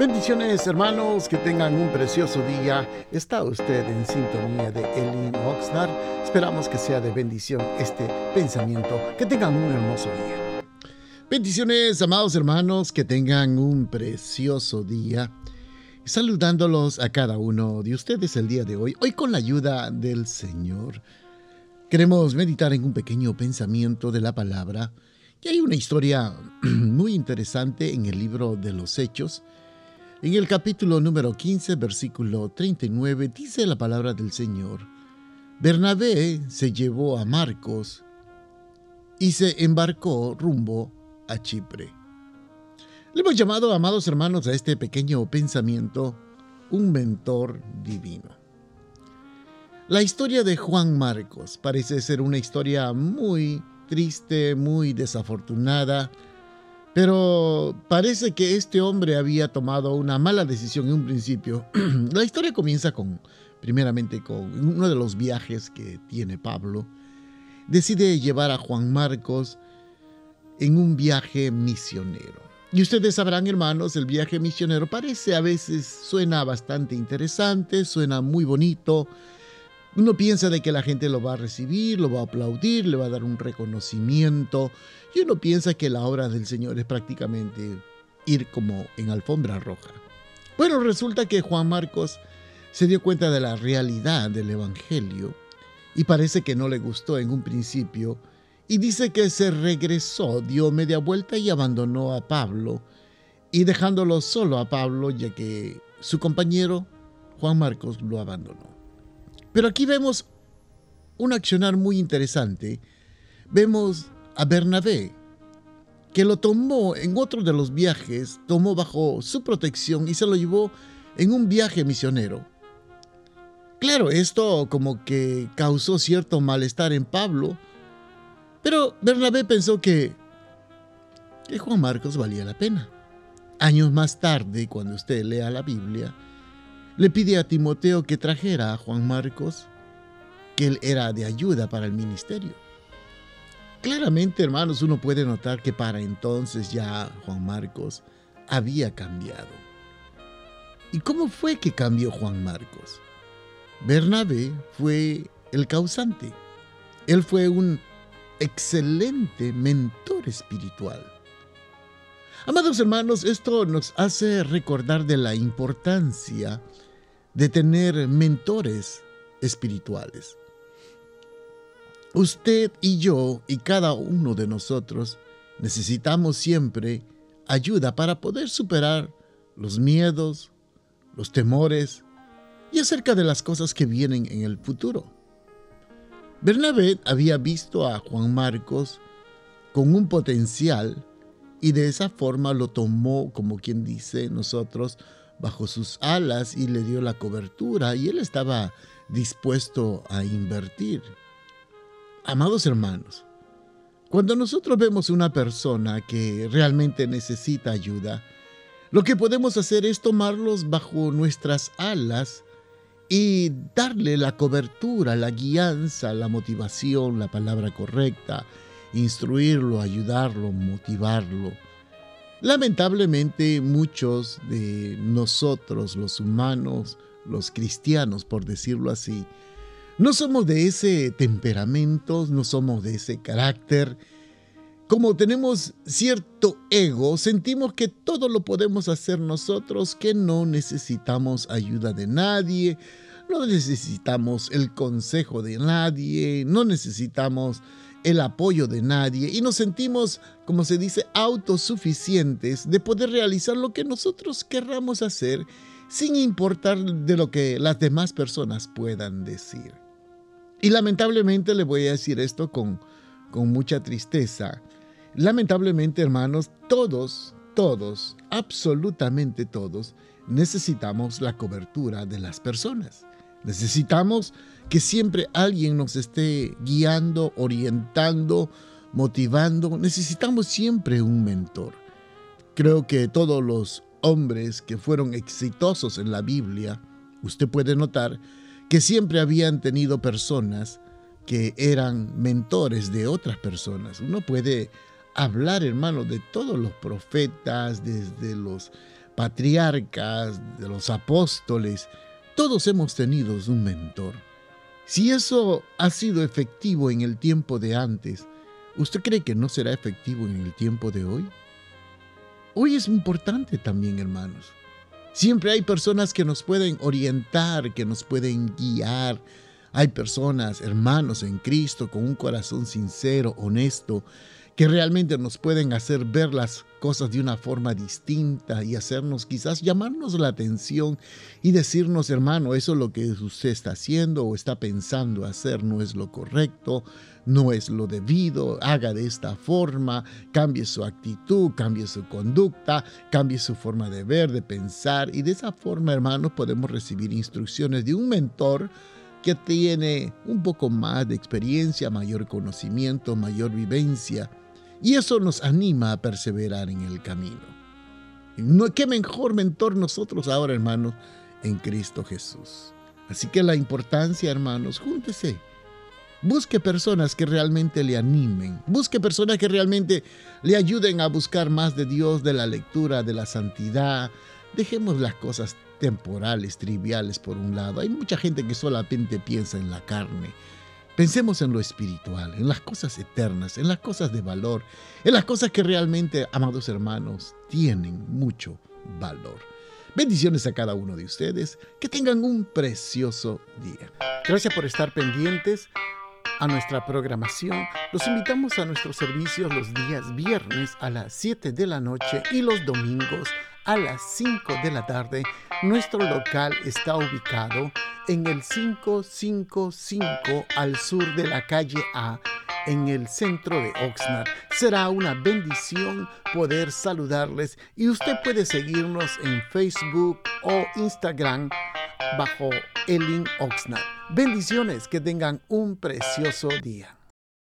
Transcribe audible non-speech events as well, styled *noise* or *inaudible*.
Bendiciones hermanos, que tengan un precioso día. Está usted en sintonía de Elin Oxnard. Esperamos que sea de bendición este pensamiento. Que tengan un hermoso día. Bendiciones amados hermanos, que tengan un precioso día. Saludándolos a cada uno de ustedes el día de hoy, hoy con la ayuda del Señor. Queremos meditar en un pequeño pensamiento de la palabra. Y hay una historia *clears throat* muy interesante en el libro de los Hechos en el capítulo número 15, versículo 39, dice la palabra del Señor, Bernabé se llevó a Marcos y se embarcó rumbo a Chipre. Le hemos llamado, amados hermanos, a este pequeño pensamiento un mentor divino. La historia de Juan Marcos parece ser una historia muy triste, muy desafortunada, pero parece que este hombre había tomado una mala decisión en un principio. *clears throat* La historia comienza con, primeramente, con uno de los viajes que tiene Pablo. Decide llevar a Juan Marcos en un viaje misionero. Y ustedes sabrán, hermanos, el viaje misionero parece a veces, suena bastante interesante, suena muy bonito, uno piensa de que la gente lo va a recibir, lo va a aplaudir, le va a dar un reconocimiento. Y uno piensa que la obra del Señor es prácticamente ir como en alfombra roja. Bueno, resulta que Juan Marcos se dio cuenta de la realidad del Evangelio y parece que no le gustó en un principio y dice que se regresó, dio media vuelta y abandonó a Pablo y dejándolo solo a Pablo ya que su compañero Juan Marcos lo abandonó. Pero aquí vemos un accionar muy interesante. Vemos a Bernabé, que lo tomó en otro de los viajes, tomó bajo su protección y se lo llevó en un viaje misionero. Claro, esto como que causó cierto malestar en Pablo, pero Bernabé pensó que, que Juan Marcos valía la pena. Años más tarde, cuando usted lea la Biblia, le pide a Timoteo que trajera a Juan Marcos, que él era de ayuda para el ministerio. Claramente, hermanos, uno puede notar que para entonces ya Juan Marcos había cambiado. ¿Y cómo fue que cambió Juan Marcos? Bernabé fue el causante. Él fue un excelente mentor espiritual. Amados hermanos, esto nos hace recordar de la importancia de tener mentores espirituales. Usted y yo y cada uno de nosotros necesitamos siempre ayuda para poder superar los miedos, los temores y acerca de las cosas que vienen en el futuro. Bernabé había visto a Juan Marcos con un potencial y de esa forma lo tomó, como quien dice nosotros, bajo sus alas y le dio la cobertura y él estaba dispuesto a invertir. Amados hermanos, cuando nosotros vemos una persona que realmente necesita ayuda, lo que podemos hacer es tomarlos bajo nuestras alas y darle la cobertura, la guianza, la motivación, la palabra correcta, instruirlo, ayudarlo, motivarlo Lamentablemente muchos de nosotros, los humanos, los cristianos, por decirlo así, no somos de ese temperamento, no somos de ese carácter. Como tenemos cierto ego, sentimos que todo lo podemos hacer nosotros, que no necesitamos ayuda de nadie, no necesitamos el consejo de nadie, no necesitamos el apoyo de nadie y nos sentimos, como se dice, autosuficientes de poder realizar lo que nosotros querramos hacer sin importar de lo que las demás personas puedan decir. Y lamentablemente le voy a decir esto con, con mucha tristeza. Lamentablemente, hermanos, todos, todos, absolutamente todos, necesitamos la cobertura de las personas. Necesitamos que siempre alguien nos esté guiando, orientando, motivando. Necesitamos siempre un mentor. Creo que todos los hombres que fueron exitosos en la Biblia, usted puede notar que siempre habían tenido personas que eran mentores de otras personas. Uno puede hablar, hermano, de todos los profetas, desde los patriarcas, de los apóstoles, todos hemos tenido un mentor. Si eso ha sido efectivo en el tiempo de antes, ¿usted cree que no será efectivo en el tiempo de hoy? Hoy es importante también, hermanos. Siempre hay personas que nos pueden orientar, que nos pueden guiar. Hay personas, hermanos en Cristo, con un corazón sincero, honesto, que realmente nos pueden hacer ver las cosas de una forma distinta y hacernos quizás llamarnos la atención y decirnos, hermano, eso es lo que usted está haciendo o está pensando hacer no es lo correcto, no es lo debido, haga de esta forma, cambie su actitud, cambie su conducta, cambie su forma de ver, de pensar y de esa forma, hermanos, podemos recibir instrucciones de un mentor que tiene un poco más de experiencia, mayor conocimiento, mayor vivencia y eso nos anima a perseverar en el camino. No, ¿Qué mejor mentor nosotros ahora, hermanos, en Cristo Jesús? Así que la importancia, hermanos, júntese. Busque personas que realmente le animen. Busque personas que realmente le ayuden a buscar más de Dios, de la lectura, de la santidad. Dejemos las cosas temporales, triviales por un lado. Hay mucha gente que solamente piensa en la carne. Pensemos en lo espiritual, en las cosas eternas, en las cosas de valor, en las cosas que realmente, amados hermanos, tienen mucho valor. Bendiciones a cada uno de ustedes. Que tengan un precioso día. Gracias por estar pendientes a nuestra programación. Los invitamos a nuestros servicios los días viernes a las 7 de la noche y los domingos a las 5 de la tarde. Nuestro local está ubicado en el 555 al sur de la calle A, en el centro de Oxnard. Será una bendición poder saludarles y usted puede seguirnos en Facebook o Instagram bajo Elin Oxnard. Bendiciones, que tengan un precioso día.